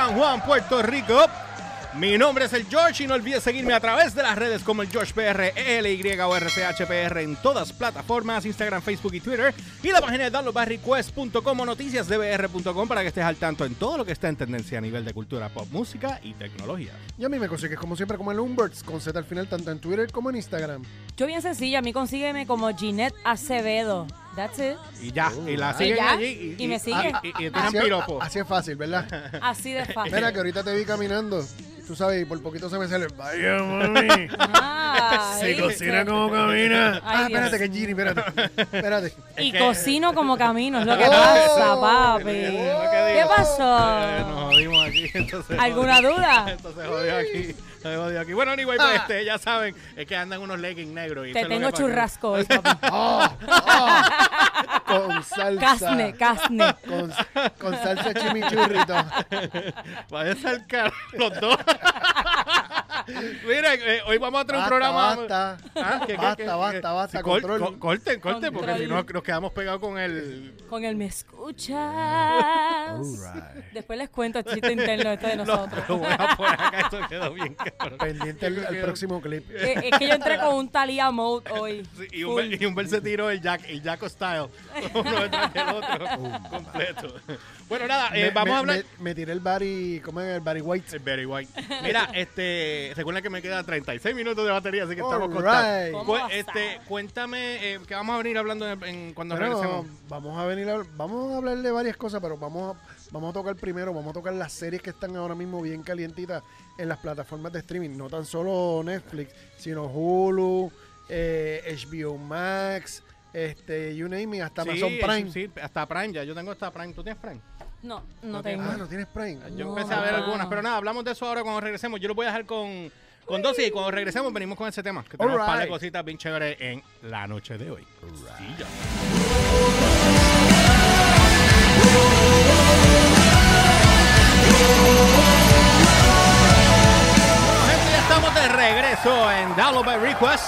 San Juan, Puerto Rico. Mi nombre es el George y no olvides seguirme a través de las redes como el George PR, ELY o RCHPR en todas plataformas, Instagram, Facebook y Twitter. Y la página de downloadbarrequest.com o noticiasdbr.com para que estés al tanto en todo lo que está en tendencia a nivel de cultura, pop, música y tecnología. Y a mí me consigues como siempre como el Umberts con Z al final tanto en Twitter como en Instagram. Yo bien sencilla, a mí consígueme como Ginette Acevedo. That's it. Y ya, y la ¿Y siguen ya? allí. ¿Y me siguen? Y, y, y tiran Así, piropo. así es fácil, ¿verdad? Así de fácil. Mira que ahorita te vi caminando. Tú sabes, y por poquito se me sale. Vaya, mami. Ay, Se cocina como camina. Ay, ah, Dios. espérate, que es Gini, espérate. Espérate. Y que- cocino como camino, es lo que Oh. pasa, papi. Que ¿Qué digo. Eh, pasó? nos jodimos aquí. Entonces, ¿Alguna duda? Entonces jodió aquí. Aquí. Bueno, anyway, pues este, ya saben, es que andan unos leggings negros. Y Te eso es lo tengo que pasa. churrasco hoy, papi. Oh, oh. Con salsa. Casne, casne. Con, con salsa chimichurrito. Váyanse al carro, los dos. Mira, eh, hoy vamos a tener un Basta, programa. basta. Ah, ¿qué, qué, Basta, qué? basta, basta, Sí, cor- control. co- corten, corten, porque si no nos quedamos pegados con el. Con el me escuchas. Después les cuento el chiste interno este de nosotros. lo voy a poner acá, esto quedó bien cabrón. Pendiente al, al próximo clip. Eh, es que yo entré con un Talía mode hoy. Sí, y, un, y un se tiró el Jack, el Jacko Style, uno detrás del otro, completo. Bueno, nada, eh, Me- vamos me, a hablar. Me, me tiré el Barry, ¿cómo es? El Barry White. Es Very White. Mira, este, recuerda que me quedan 36 minutos de batería, así que estamos All right. ¿Cómo Cu- vas a este, cuéntame, eh, que vamos a venir hablando en, en- cuando Bueno, regresemos. vamos a venir a, vamos a hablar de varias cosas, pero vamos a, vamos a tocar primero, vamos a tocar las series que están ahora mismo bien calientitas en las plataformas de streaming, no tan solo Netflix, sino Hulu, eh, HBO Max, este, you name it, hasta Sí, Amazon Prime. Sí, hasta Prime ya. Yo tengo hasta Prime. ¿Tú tienes Prime? No, no No tengo. Ah, no tienes Prime. Yo No, empecé a ver no. algunas, pero nada, hablamos de eso ahora cuando regresemos. Yo lo voy a dejar con, con Dosis y cuando regresemos venimos con ese tema. Que tenemos un par de cositas bien chéveres en la noche de hoy. Sí. Bueno, gente, ya estamos de regreso en Download by Request.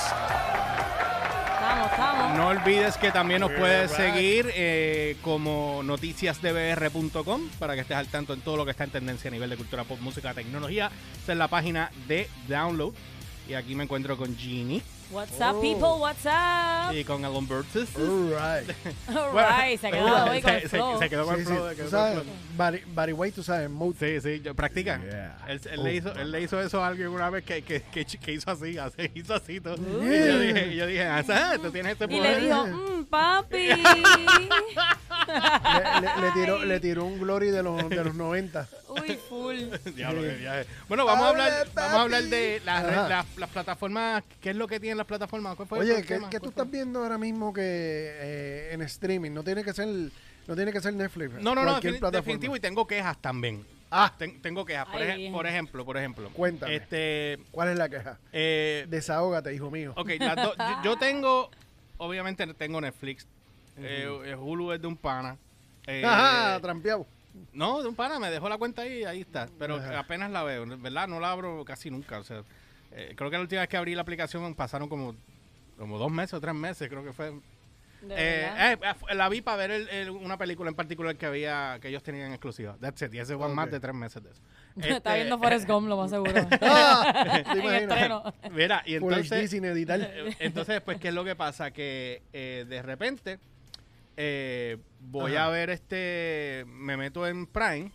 No olvides que también nos puedes seguir eh, como noticiasdbr.com para que estés al tanto en todo lo que está en tendencia a nivel de cultura pop, música, tecnología. Esta es la página de download. Y aquí me encuentro con Genie What's up, Oh. people? What's up? y con Albertus. Alright. Alright, se ha quedado hoy con se, el se- flow. se quedó con Sí, el sí, flow. tú quedó con el sabes, Barry White, tú sabes, mode. Sí, sí, yo, practica. Yeah. Él, él Oh, le hizo, él le hizo eso a alguien una vez que, que, que, que hizo así, así, hizo así. todo. Y yo dije, y yo dije, ah, tú tienes este Y poder. le dijo, mmm, papi. Le, le- le tiró, le tiró un glory de los, de los 90. Uy, full. Diablo, qué viaje. Bueno, vamos a hablar, vamos a hablar de las, las plataformas. ¿Qué es lo que tienen las plataformas? ¿Cuál fue el Oye, ¿qué, qué tú ¿Cuál fue? estás viendo ahora mismo que eh, en streaming? No tiene que ser, no tiene que ser Netflix. No, no, no, plataforma. definitivo y tengo quejas también. Ah, Ten- tengo quejas. Por, Ay, ej- bien. por ejemplo, por ejemplo. Cuéntame. Este, ¿cuál es la queja? eh, Desahógate, hijo mío. ok, las do- yo, yo tengo, obviamente tengo Netflix. Eh, Hulu es de un pana. Eh, Ajá, trampeado. No, de un pana, me dejó la cuenta ahí ahí está. Pero Ajá. apenas la veo, ¿verdad? No la abro casi nunca. O sea, eh, creo que la última vez que abrí la aplicación pasaron como, como dos meses o tres meses, creo que fue. Eh, eh, eh, la vi para ver el- el- una película en particular que había que ellos tenían en exclusiva. That's it. Y ese fue más de tres meses de eso. Está Este, viendo Forrest Gump, lo más seguro. Ah, ¿te en. Mira, y entonces, sin editar. entonces, pues, ¿qué es lo que pasa? Que eh, de repente eh, voy Ajá. a ver este, me meto en Prime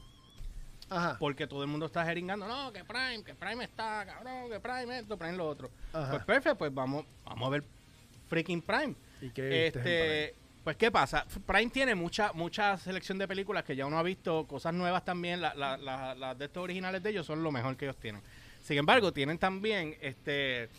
Ajá. porque todo el mundo está jeringando, no, que Prime, que Prime está, cabrón, que Prime esto, Prime lo otro. Ajá. Pues perfecto, pues vamos, vamos a ver freaking Prime. ¿Y qué Este, pues qué pasa, Prime tiene mucha mucha selección de películas que ya uno ha visto, cosas nuevas también, las la, la- las de estos originales de ellos son lo mejor que ellos tienen. Sin embargo, tienen también este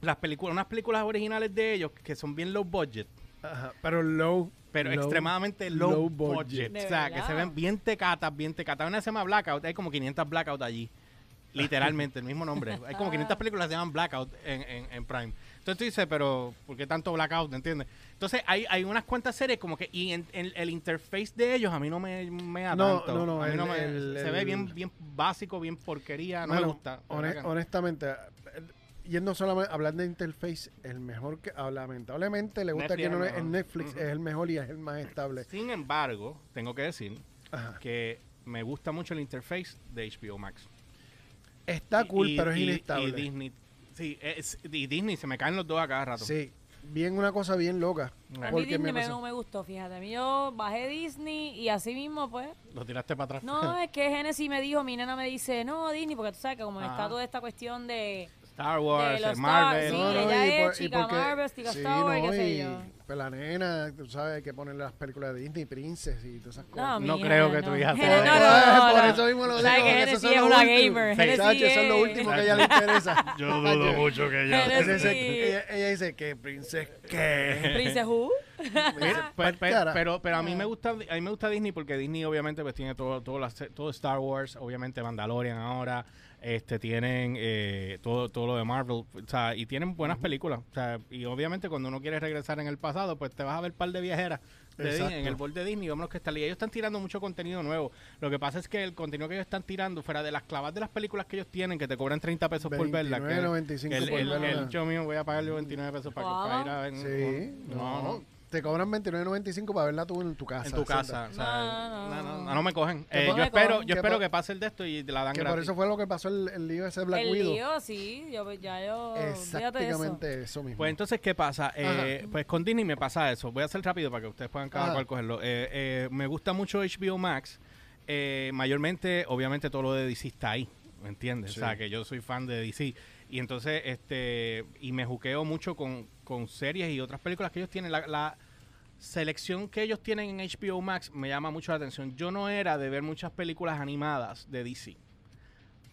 las películas, unas películas originales de ellos que son bien low budget, Ajá, pero low. Pero low- extremadamente low, low budget. budget. ¿De O sea, que se ven bien tecatas, bien tecatas. Una se llama Blackout, hay como 500 Blackout allí. Literalmente, el mismo nombre. Hay como 500 películas que se llaman Blackout en, en, en Prime. Entonces tú dices, pero ¿por qué tanto Blackout? ¿Entiendes? Entonces hay, hay unas cuantas series como que, y en, en- el interface de ellos a mí no me, me da No, tanto. no, no, A mí el- no me- el- se ve el- bien, bien básico, bien porquería, no me gusta. de hone- no. yendo solamente a hablar de interface, el mejor que ah, lamentablemente le gusta Netflix que no es el. Netflix es el mejor y es el más estable. Sin embargo, tengo que decir Ajá. que me gusta mucho el interface de HBO Max. Está cool, Y- pero es inestable. Y Disney, sí, es- y Disney se me caen los dos a cada rato. Sí, bien una cosa bien loca. A mí Disney me no me gustó, fíjate. A mí yo bajé Disney y así mismo, pues. Lo tiraste para atrás. No, es que Genesis me dijo, mi nena me dice, no, Disney, porque tú sabes que como Ajá. está toda esta cuestión de. Star Wars, de los el Marvel. Stars, sí, No, no, ella y es por- y chica porque- Marvel, chica sí, Star Wars, no, qué sé yo. Pues la nena, tú sabes, hay que ponerle las películas de Disney, Princess y todas esas cosas. No, mija, creo que no. tu hija Gene- sea- No, no, no, Por no. eso mismo lo digo, que son es los una últimos. gamer. Chacho, eso es lo último que a ella le interesa. Yo dudo mucho que ella. Ella, dice que Princess qué. Princess Who. Mira, Pa'l pe- pe- cara. pero, pero a mí me gusta a mí me gusta Disney porque Disney obviamente pues tiene todo todo, las- todo Star Wars obviamente Mandalorian ahora este tienen eh, todo todo lo de Marvel o sea y tienen buenas películas o sea y obviamente cuando uno quiere regresar en el pasado pues te vas a ver un par de viajeras de Exacto. Disney, en el board de Disney vemos que está y ellos están tirando mucho contenido nuevo lo que pasa es que el contenido que ellos están tirando fuera de las clavas de las películas que ellos tienen que te cobran 30 pesos por verla que 29.95 el, por el, verla. el yo mío voy a pagarle 29 pesos para, Wow. para ir a ver Sí, no, no. Te cobran 29.95 para verla tú en tu casa. en tu casa. ¿cierto? o sea, No, no, no, no, no. me cogen. Eh, por- yo espero, que yo por- espero que pase el de esto y te la dan Que por gratis. eso fue lo que pasó el, el lío ese Black el Widow. lío, sí, yo, ya yo, eso. Exactamente eso. mismo. Pues entonces, ¿qué pasa? Eh, pues con Disney me pasa eso. Voy a hacer rápido para que ustedes puedan cada Ajá. cual cogerlo. Eh, eh, me gusta mucho HBO Max. Eh, mayormente, obviamente, todo lo de DC está ahí. ¿Me entiendes? Sí. O sea, que yo soy fan de DC. Y entonces, este, y me juqueo mucho con, con series y otras películas que ellos tienen. La, la selección que ellos tienen en HBO Max me llama mucho la atención. Yo no era de ver muchas películas animadas de DC.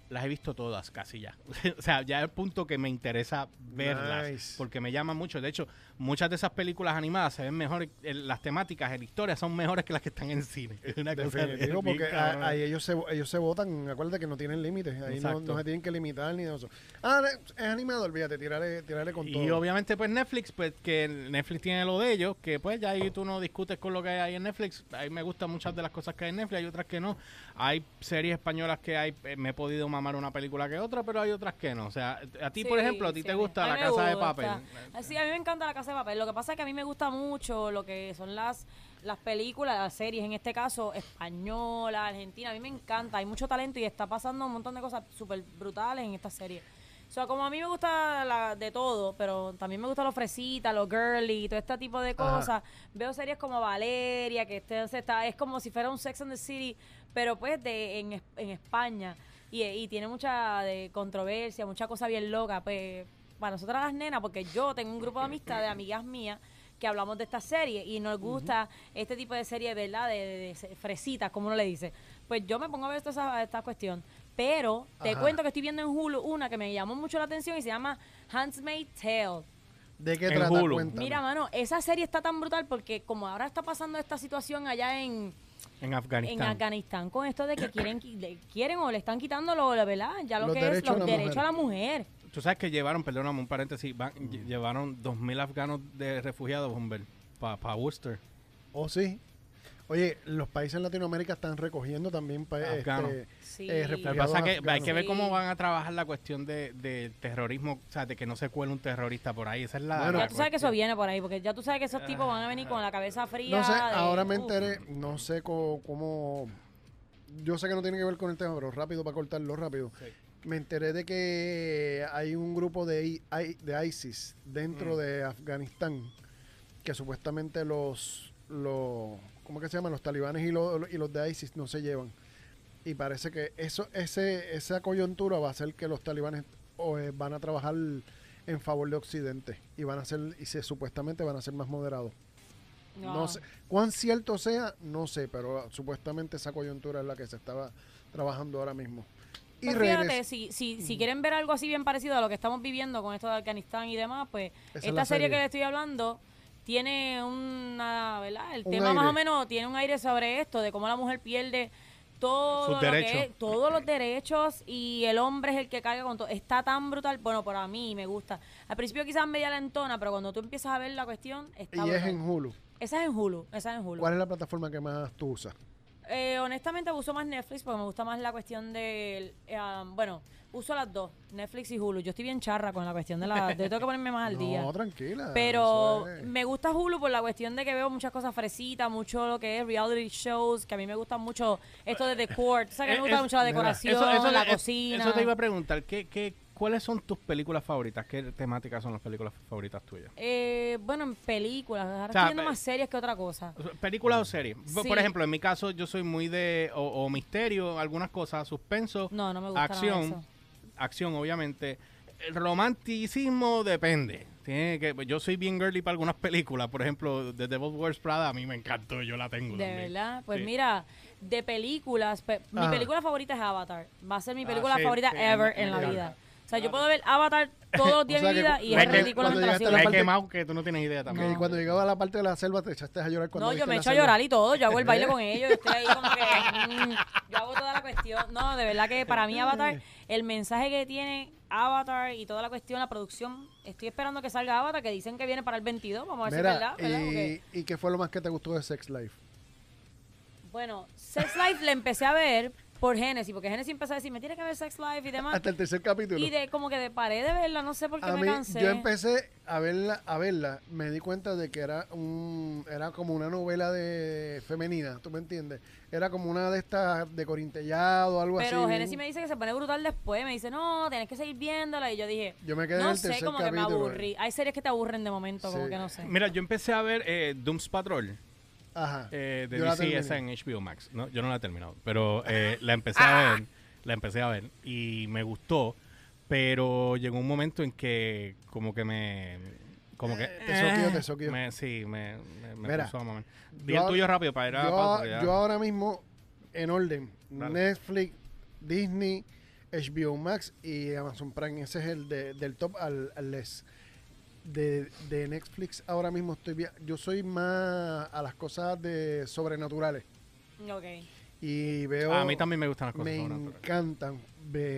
Las he visto todas, casi ya. o sea, ya es el punto que me interesa verlas. Nice. Porque me llama mucho. De hecho, muchas de esas películas animadas se ven mejor. el- las temáticas, las historias son mejores que las que están en cine. Es una cosa Definitivo, porque a- ahí ellos se, ellos se votan, acuérdate que no tienen límites, ahí no, se tienen que limitar ni eso. Ah, es animado, olvídate, tirarle, tirarle con Y todo. obviamente, pues Netflix, pues que Netflix tiene lo de ellos, que pues ya ahí tú no discutes con lo que hay en Netflix. Ahí me gustan muchas de las cosas que hay en Netflix, hay otras que no. Hay series españolas que hay, eh, me he podido mamar una película que otra, pero hay otras que no. O sea, a ti, por ejemplo, a ti sí, te gusta La Casa de. Papel. Ah, Sí, a mí me encanta La Casa Papel. Lo que pasa es que a mí me gusta mucho lo que son las las películas, las series, en este caso española, argentina. A mí me encanta, hay mucho talento y está pasando un montón de cosas súper brutales en esta serie. O sea, como a mí me gusta la, de todo, pero también me gusta lo fresita, lo girly, todo este tipo de Ajá. cosas. Veo series como Valeria, que este, está, es como si fuera un Sex and the City, pero pues de en, en España. Y, y tiene mucha de controversia, mucha cosa bien loca. Pues para nosotras las nenas, porque yo tengo un grupo de amistad de amigas mías que hablamos de esta serie y nos gusta este tipo de serie, ¿verdad? De, de- de fresitas, como uno le dice. Pues yo me pongo a ver toda esa, esta cuestión. Pero te Ajá. cuento que estoy viendo en Hulu una que me llamó mucho la atención y se llama Handmaid's Tale. ¿De qué En trata? Hulu. Cuéntame. Mira, mano, esa serie está tan brutal porque como ahora está pasando esta situación allá en, En en Afganistán. Afganistán con esto de que quieren le- quieren o le están quitando lo, la verdad, ya lo Los que es los derechos mujer. a la mujer. Tú sabes que llevaron, perdóname un paréntesis, van- lle- llevaron 2.000 afganos de refugiados, hombre, para Worcester. ¿O Oh, sí? Oye, los países en Latinoamérica están recogiendo también pa- Afganos. este, Sí. eh, Lo que refugiados pasa es que hay afganos. que ver cómo van a trabajar la cuestión de, de terrorismo, o sea, de que no se cuele un terrorista por ahí. Esa es la. Bueno, la ya tú sabes que eso viene por ahí, porque ya tú sabes que esos tipos van a venir con la cabeza fría. No sé, de- ahora me uf. enteré, no sé co- cómo, Yo sé que no tiene que ver con el tema, pero rápido para cortarlo rápido. Sí. Me enteré de que hay un grupo de, de ISIS dentro Mm. de Afganistán que supuestamente los, los ¿cómo que se llaman? Los talibanes y los, y los de ISIS no se llevan. Y parece que eso ese esa coyuntura va a hacer que los talibanes eh, van a trabajar en favor de Occidente y van a ser y se supuestamente van a ser más moderados. No sé cuán cierto sea, no sé, pero supuestamente esa coyuntura es la que se estaba trabajando ahora mismo. Y Pues fíjate, si, si, si quieren ver algo así bien parecido a lo que estamos viviendo con esto de Afganistán y demás, pues Esa esta serie, serie. que le estoy hablando tiene una, ¿verdad? El Un tema más aire. o menos tiene un aire sobre esto, de cómo la mujer pierde todo lo que es- todos los derechos y el hombre es el que carga con todo. Está tan brutal, bueno, para mí me gusta. Al principio quizás media lentona, pero cuando tú empiezas a ver la cuestión, está y es en Hulu. Esa es en Hulu, esa es en Hulu. ¿Cuál es la plataforma que más tú usas? Eh, honestamente uso más Netflix porque me gusta más la cuestión del... eh, um, bueno, uso las dos, Netflix y Hulu. Yo estoy bien charra con la cuestión de la... de tengo que ponerme más al día. No, tranquila. Pero es- me gusta Hulu por la cuestión de que veo muchas cosas fresitas, mucho lo que es reality shows, que a mí me gusta mucho esto de decor. O sea, que me Eh, gusta es- mucho la mira, decoración, Eso, eso- la cocina. Eso te iba a preguntar. ¿qué, qué, ¿Cuáles son tus películas favoritas? ¿Qué temáticas son las películas favoritas tuyas? Eh, bueno, en películas. Ahora sea, estoy viendo más series que otra cosa. ¿Películas o series? Por- Sí. Por ejemplo, en mi caso, yo soy muy de o, o misterio, algunas cosas, suspenso, No, no me gusta de acción, eso. acción, obviamente. El romanticismo depende. Tiene que, yo soy bien girly para algunas películas. Por ejemplo, The Devil Wears Prada a mí me encantó, yo la tengo. De también. verdad. Pues Sí. mira, de películas, pe- mi película favorita es Avatar. Va a ser mi Ah, película sí, favorita sí, ever en la vida. O sea, yo puedo ver Avatar todos los días O sea de mi vida y es que- ridículamente la Me he quemado que tú no tienes idea también. Y cuando llegaba a la parte de la selva te echaste a llorar cuando No, yo me echo a llorar y todo. Yo hago el baile con ellos. Yo estoy ahí como que. mm, yo hago toda la cuestión. No, de verdad que para mí, Avatar, el mensaje que tiene Avatar y toda la cuestión, la producción. Estoy esperando que salga Avatar, que dicen que viene para el 22. Vamos a ver si es Mira, verdad. ¿y qué fue lo más que te gustó de Sex Life? bueno, Sex Life le empecé a ver por Genesis, porque Genesis empezó a decir, me tiene que ver Sex Life y demás. Hasta el tercer capítulo. Y de como que de paré de verla, no sé por qué a me mí, cansé. yo empecé a verla, a verla, me di cuenta de que era un, era como una novela de femenina, ¿tú me entiendes? Era como una de estas de corintellado, algo Pero así. Genesis me dice que se pone brutal después. Me dice, no, tienes que seguir viéndola. Y yo dije, Yo me quedé en no el sé, tercer como que me aburrí. Hay series que te aburren de momento, como que no sé. Mira, yo empecé a ver eh, Dooms Patrol Ajá. eh, de Yo DC, esa en HBO Max. ¿no? Yo no la he terminado, pero eh, la empecé a ver, la empecé a ver y me gustó, pero llegó un momento en que como que me... Como que... Te soqueó, te soqueó. Me, sí, me, me, me Mira, puso a mamar. Di yo el tuyo rápido para ir a yo, pausa, ya- yo ahora mismo, en orden, Dale. Netflix, Disney, HBO Max y Amazon Prime. Ese es el de- del top al, al les. De, de Netflix ahora mismo estoy. Yo soy más a las cosas de sobrenaturales. Ok. Y veo. a mí también me gustan las cosas me sobrenaturales. encantan.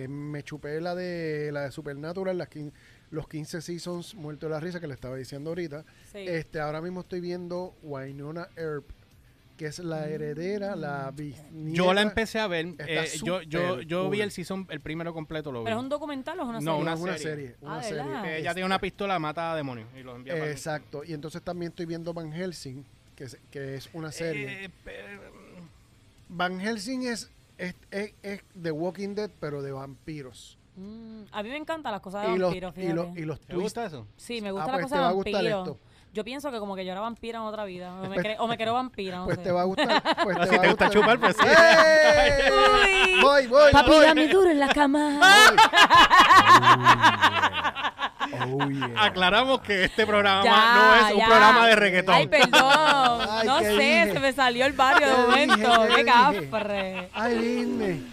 Me chupé la de la de Supernatural, las quin- los 15 seasons muerto de la risa que le estaba diciendo ahorita. Sí. Este, ahora mismo estoy viendo Winona Earp, que es la heredera, la bisnieta. Yo la empecé a ver, eh, yo, yo, yo vi el season, el primero completo lo vi. ¿Pero es un documental o es una No, serie? una Es una serie. Una Ah, serie. Eh, ella tiene una pistola, mata a demonios y los envía para Exacto. Y entonces también estoy viendo Van Helsing, que es, que es una serie. Eh, pero- Van Helsing es, es, es, es The Walking Dead, pero de vampiros. Mm, a mí me encantan las cosas de Y los, vampiros, y, los, y los ¿Te twists. gusta eso? Sí, me Ah, gusta pues la cosa te de va a gustar vampiros. esto. Yo pienso que como que yo era vampira en otra vida. O me, Pues- cre- o me creo vampira, no Pues sé. te va a gustar. Pues No, te si va te a gusta gustar. chupar, pues sí. ¡Eh! Uy. Voy, voy, Papi, voy. dame duro en la cama. Oh, yeah. Aclaramos que este programa Ya, no es un ya. programa de reggaetón. Ay, perdón. Ay, no ¿qué sé, dije? se me salió el barrio de ¿Qué momento. Qué ¿Qué cafre. Ay, Disney.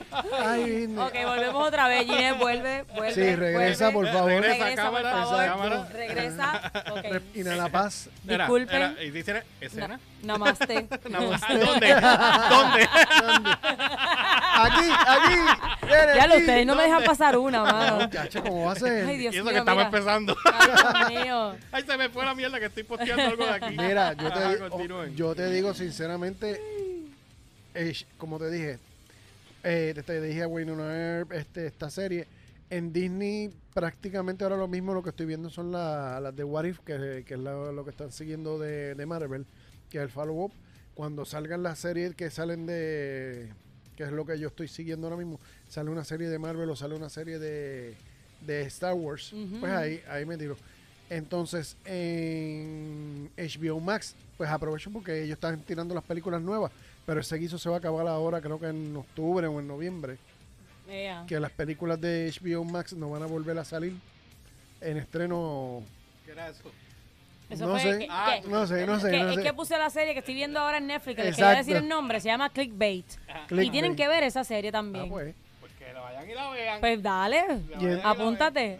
Ay, Disney. Ok, volvemos otra vez. Ginés, vuelve, vuelve. Sí, regresa, vuelve. por favor. Regresa, Regresa, por cámara, favor. cámara. Regresa. Ok. Rep- Inhala paz. Disculpen. era- ¿Y dice escena? Namaste. Namaste. ¿Dónde? ¿Dónde? Aquí, aquí. Viene Ya lo aquí. ustedes no me dejan pasar una, mano. ¿cómo va a ser? Ay, Dios y eso mío, que estamos mira. Ay, Dios mío. Ay, se me fue la mierda que estoy posteando algo de aquí. Mira, yo Ajá, te, continúen. yo te digo sinceramente, eh, como te dije, eh, te, te dije a Winona Earp, este, esta serie, en Disney prácticamente ahora lo mismo lo que estoy viendo son la- las de What If, que, que es la- lo que están siguiendo de, de Marvel, que es el follow-up. Cuando salgan las series que salen de, que es lo que yo estoy siguiendo ahora mismo, sale una serie de Marvel o sale una serie de, de Star Wars, pues ahí, ahí me tiro. Entonces, en HBO Max, pues aprovecho porque ellos están tirando las películas nuevas, pero ese guiso se va a acabar ahora, creo que en octubre o en noviembre, que las películas de HBO Max no van a volver a salir en estreno. ¿Qué era eso? Eso no fue sé, que- Ah, que- no sé, no sé, que- no es que puse la serie que estoy viendo ahora en Netflix, que les quería decir el nombre, se llama Clickbait. Y Clickbait. tienen que ver esa serie también. Ah, pues. Pues que la vayan y la vean. Pues dale, y apúntate.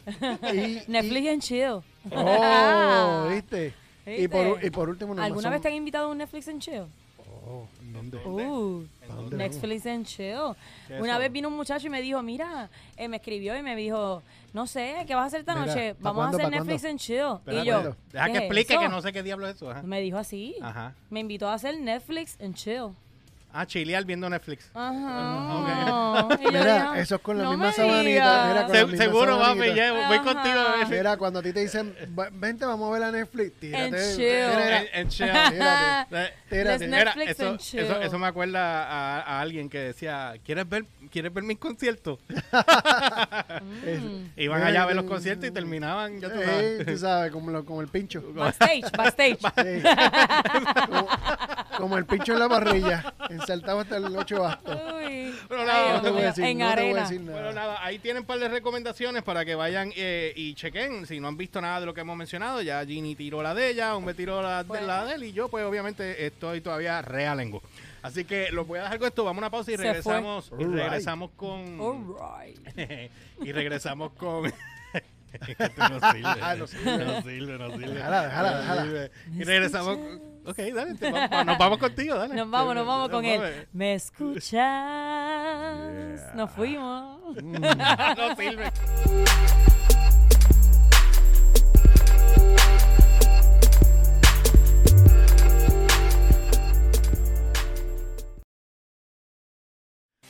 Y- Netflix y- and chill. Oh, ¿viste? Y por, y por último, no ¿Alguna vez te han invitado a un Netflix and chill? Oh, ¿en ¿dónde? Uh, ¿Para dónde Netflix and chill. ¿Qué es Una vez vino un muchacho y me dijo, mira, eh, me escribió y me dijo, no sé, ¿qué vas a hacer esta Mira, noche? ¿pa' Vamos a hacer Netflix and chill. Y yo. Deja ¿qué que explique eso? que no sé qué diablo es eso. ajá. Me dijo así. Ajá. Me invitó a hacer Netflix and chill. Ah, chilear viendo Netflix. Ajá. Y yo Mira, eso es con la "No misma sabanita, digas". mira, con Se- la misma seguro, papi, sabanita. ya voy Ajá. contigo. a ver. Mira, cuando a ti te dicen, "Va- vente, vamos a ver a Netflix, tírate. En chill. mira, En- en chill. Tírate. Eh, Mira, eso, eso, eso me acuerda a, a alguien que decía, ¿quieres ver, ¿quieres ver mis conciertos? Mm. Iban allá a ver los conciertos y terminaban, ya tú Eh, sabes. tú sabes, como, lo- como el pincho. Backstage, backstage. Sí. como, como el pincho en la parrilla, ensartado hasta el 8 bastos. Uy. Pero Ay, nada, No te voy a decir, en no te voy a arena. decir nada. Bueno, nada, ahí tienen un par de recomendaciones para que vayan eh, y chequen. Si no han visto nada de lo que hemos mencionado, ya Ginny tiró la de ella, me tiró la, de, Bueno. la de él y yo, pues obviamente estoy todavía realengo. Así que los voy a dejar con esto. Vamos a una pausa y regresamos. Y Alright. regresamos con. Y regresamos con. No sirve. No sirve. no sirve. Déjala, déjala, déjala. Y regresamos. Ok, dale, te vamos- nos vamos contigo, dale. Nos vamos, nos vamos con él. ¿Me escuchas? Nos fuimos. no sirve.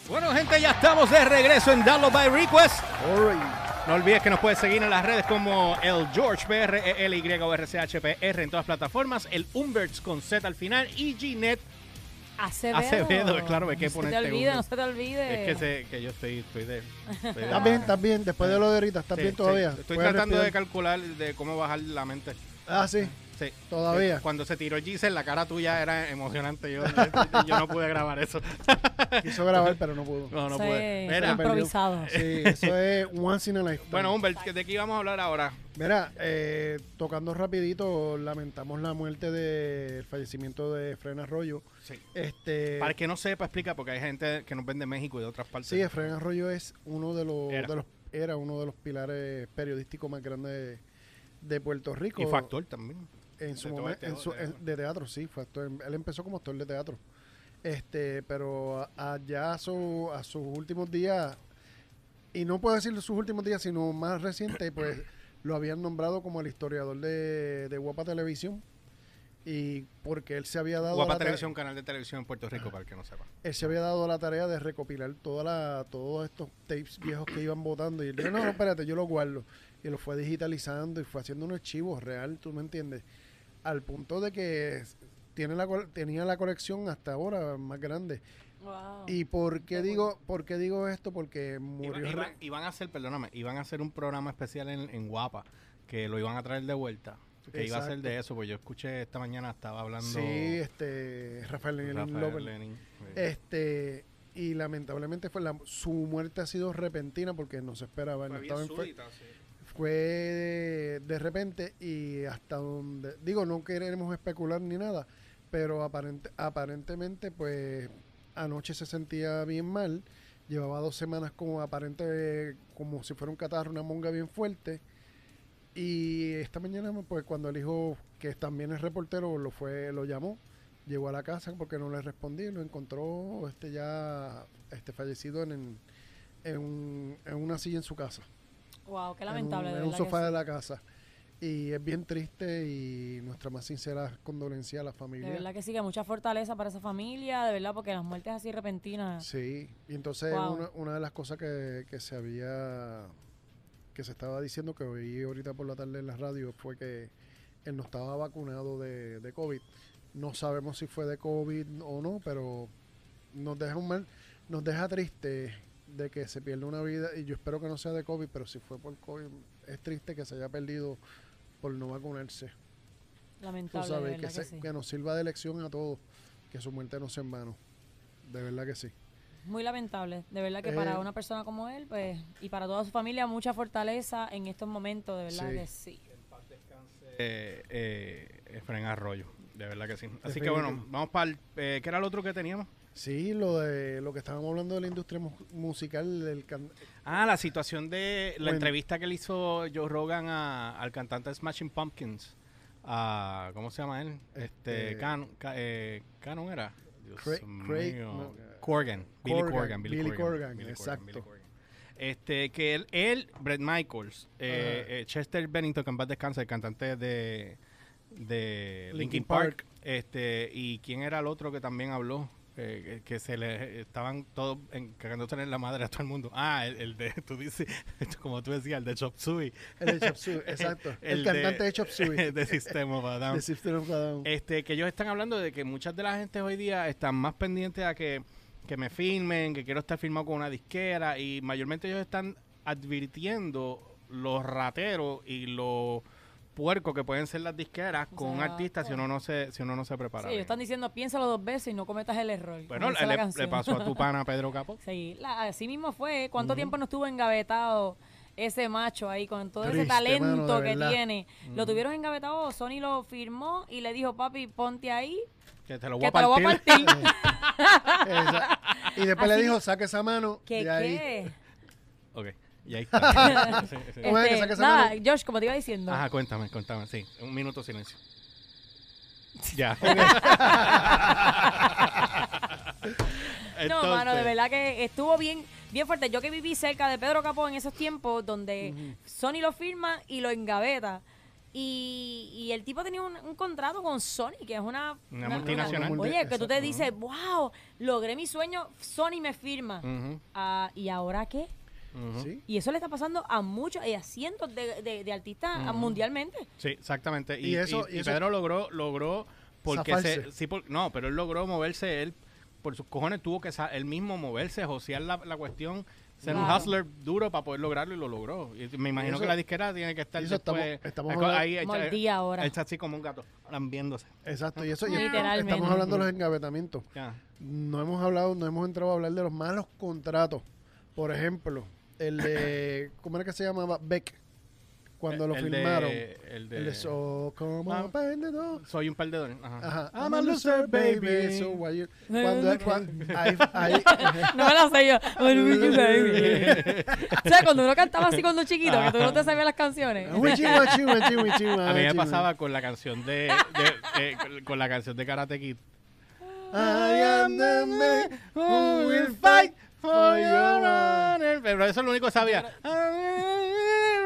Bueno, gente, ya estamos de regreso en Download by Request. Alright. No olvides que nos puedes seguir en las redes como el George PR, L Y o R C H P R en todas plataformas, el Umberts con Z al final y Gnet. Acevedo. Acevedo, claro, hay que no se te olvide, no se te olvide. Es que, sé que yo estoy, estoy de. estoy de- ¿Estás bien? ¿Estás bien? Después de lo de ahorita, ¿estás Sí, bien sí. todavía? Estoy ¿Puedes tratando de calcular de cómo bajar la mente. Ah, sí. Sí. Todavía. Cuando se tiró Giselle, la cara tuya era emocionante. Yo, yo, yo no pude grabar eso. Quiso grabar, pero no pudo. No, no Sí, pude. Mira, improvisado. Sí, eso es once in a lifetime. bueno, Humbert, ¿de qué íbamos a hablar ahora? Mira, eh, tocando rapidito, lamentamos la muerte del fallecimiento de Efraín Arroyo. Sí. Este, Para el que no sepa, explica, porque hay gente que nos ven de México y de otras partes. sí, Efraín Arroyo es uno de los, Era. de los era uno de los pilares periodísticos más grandes de, de Puerto Rico. y fue actor también. En su momento en su- teatro. en- de teatro sí fue actor. él empezó como actor de teatro este pero allá a, su- a sus últimos días y no puedo decir sus últimos días sino más reciente pues lo habían nombrado como el historiador de, de Guapa Televisión y porque él se había dado Guapa Televisión, canal de televisión en Puerto Rico, para el que no sepa. él se había dado la tarea de recopilar toda la, todos estos tapes viejos que iban votando. Y él dijo, no, no, espérate, yo los guardo. Y lo fue digitalizando y fue haciendo un archivo real, ¿tú me entiendes? Al punto de que tiene la, col- tenía la colección hasta ahora más grande. Wow. ¿Y por qué, Qué digo, por qué digo esto? Porque murió... Iban, re- iban- iban a hacer, perdóname, iban a hacer un programa especial en, en Guapa, que lo iban a traer de vuelta. Que iba a ser de eso, pues yo escuché esta mañana, estaba hablando Sí, este, Rafael Lenín Rafael López. Lenin. Este, y lamentablemente fue la, su muerte ha sido repentina porque no se esperaba. él no estaba enfer- fue de, repente y hasta donde digo no queremos especular ni nada pero aparente, aparentemente pues anoche se sentía bien mal llevaba dos semanas como aparente como si fuera un catarro una monga bien fuerte y esta mañana pues cuando el hijo que también es reportero lo fue lo llamó llegó a la casa porque no le respondí lo encontró este ya este fallecido en, en, en una silla en su casa Wow, qué lamentable. en de un, en un sofá de la casa. Y es bien triste y nuestra más sincera condolencia a la De familia. verdad que sí, que mucha fortaleza para esa familia, de verdad, porque las muertes así repentinas. Sí, y entonces Wow. una, una de las cosas que, que se había, que se estaba diciendo, que oí ahorita por la tarde en la radio, fue que él no estaba vacunado de, de COVID. No sabemos si fue de COVID o no, pero nos deja un mal, nos deja triste de que se pierda una vida, y yo espero que no sea de COVID, pero si fue por COVID, es triste que se haya perdido por no vacunarse. Lamentable, sabes, que, que, se- sí. que nos sirva de lección a todos, que su muerte no sea en vano. De verdad que sí. Muy lamentable, de verdad que Eh, para una persona como él, pues, y para toda su familia, mucha fortaleza en estos momentos, de verdad Sí. que sí. Eh, eh, Efraín Arroyo, de verdad que sí. Así que bueno, vamos para el... Eh, ¿Qué era el otro que teníamos? Sí, lo de lo que estábamos hablando de la industria mu- musical, del can- Ah, la situación de la Bueno. entrevista que le hizo Joe Rogan a- al cantante Smashing Pumpkins. A, ¿Cómo se llama él? Este, Este- Can, Ca- eh, Canon era. Dios Craig- Craig, no, Corgan, Billy Corgan, Corgan, Billy, Billy Corgan, Corgan, Billy exacto. Billy Corgan. Este, que él, él Brett Michaels, eh, eh, Chester Bennington, que en paz descansa, el cantante de, de Linkin Linkin Park. Park. Este, y quién era el otro que también habló. Eh, que se le estaban todos encargándose en la madre a todo el mundo. Ah, el, el de, tú dices, como tú decías, el de Chop Suey. El de Chop Suey, exacto. El, El cantante de- de Chop Suey. de System of a Down. De System of a Down. Este, que ellos están hablando de que muchas de la gente hoy día están más pendientes a que, que me filmen, que quiero estar filmado con una disquera y mayormente ellos están advirtiendo los rateros y los puercos que pueden ser las disqueras con un artista si uno no se si uno no se prepara. Sí, bien. están diciendo, piénsalo dos veces y no cometas el error. bueno, le, pasó a tu pana Pedro Capo. Sí, la- así mismo fue. ¿Cuánto tiempo no estuvo engavetado ese macho ahí con todo ese talento mano, que tiene? Lo tuvieron engavetado, Sony lo firmó y le dijo, papi, ponte ahí, Que te lo voy que a te lo voy a partir. Y después le dijo, saque esa mano. ¿Qué ahí. Y ahí está. Sí, sí. ¿Cómo es que Este, saque esa nada, mano? Josh, como te iba diciendo. Ajá, cuéntame, cuéntame, sí. Un minuto de silencio. Ya. No, mano, de Entonces, verdad que estuvo bien, bien fuerte. Yo que viví cerca de Pedro Capó en esos tiempos donde Sony lo firma y lo engaveta. Y, y el tipo tenía un, un contrato con Sony, que es una, Una multinacional. Oye, que tú te exacto. dices, wow, logré mi sueño, Sony me firma. Ujú, Ah, ¿Y ahora qué? Sí. Y eso le está pasando a muchos y a cientos de, de- de artistas mundialmente. Sí, exactamente. Y, Y eso- y- y y eso- Pedro logró, logró porque Zafarse. se, sí, por- no, pero él logró moverse él por sus cojones tuvo que él mismo moverse, josear la, la cuestión, ser un hustler duro para poder lograrlo y lo logró. Y me imagino eso- que la disquera tiene que estar eso estamos- después estamos ahí- hecha- ahora. hecha así como un gato, lambiéndose. Exacto. Y eso y Literalmente. estamos hablando de los engavetamientos. Ya. No hemos hablado, no hemos entrado a hablar de los malos contratos. Por ejemplo, el de, ¿cómo era que se llamaba? Beck. Cuando lo El de- filmaron. el de, el de So Como Ah. Perdedor. Soy un perdedor. Ajá. Ajá. I'm a loser, baby. So why you- cuando, cuando- ahí, ahí- No me la sé yo. o sea, cuando uno cantaba así cuando chiquito, que tú no te sabías las canciones. A mí me pasaba con la canción de, de- eh, con- la canción de Karate Kid. I am the man who will fight for honor. Pero eso es lo único que sabía.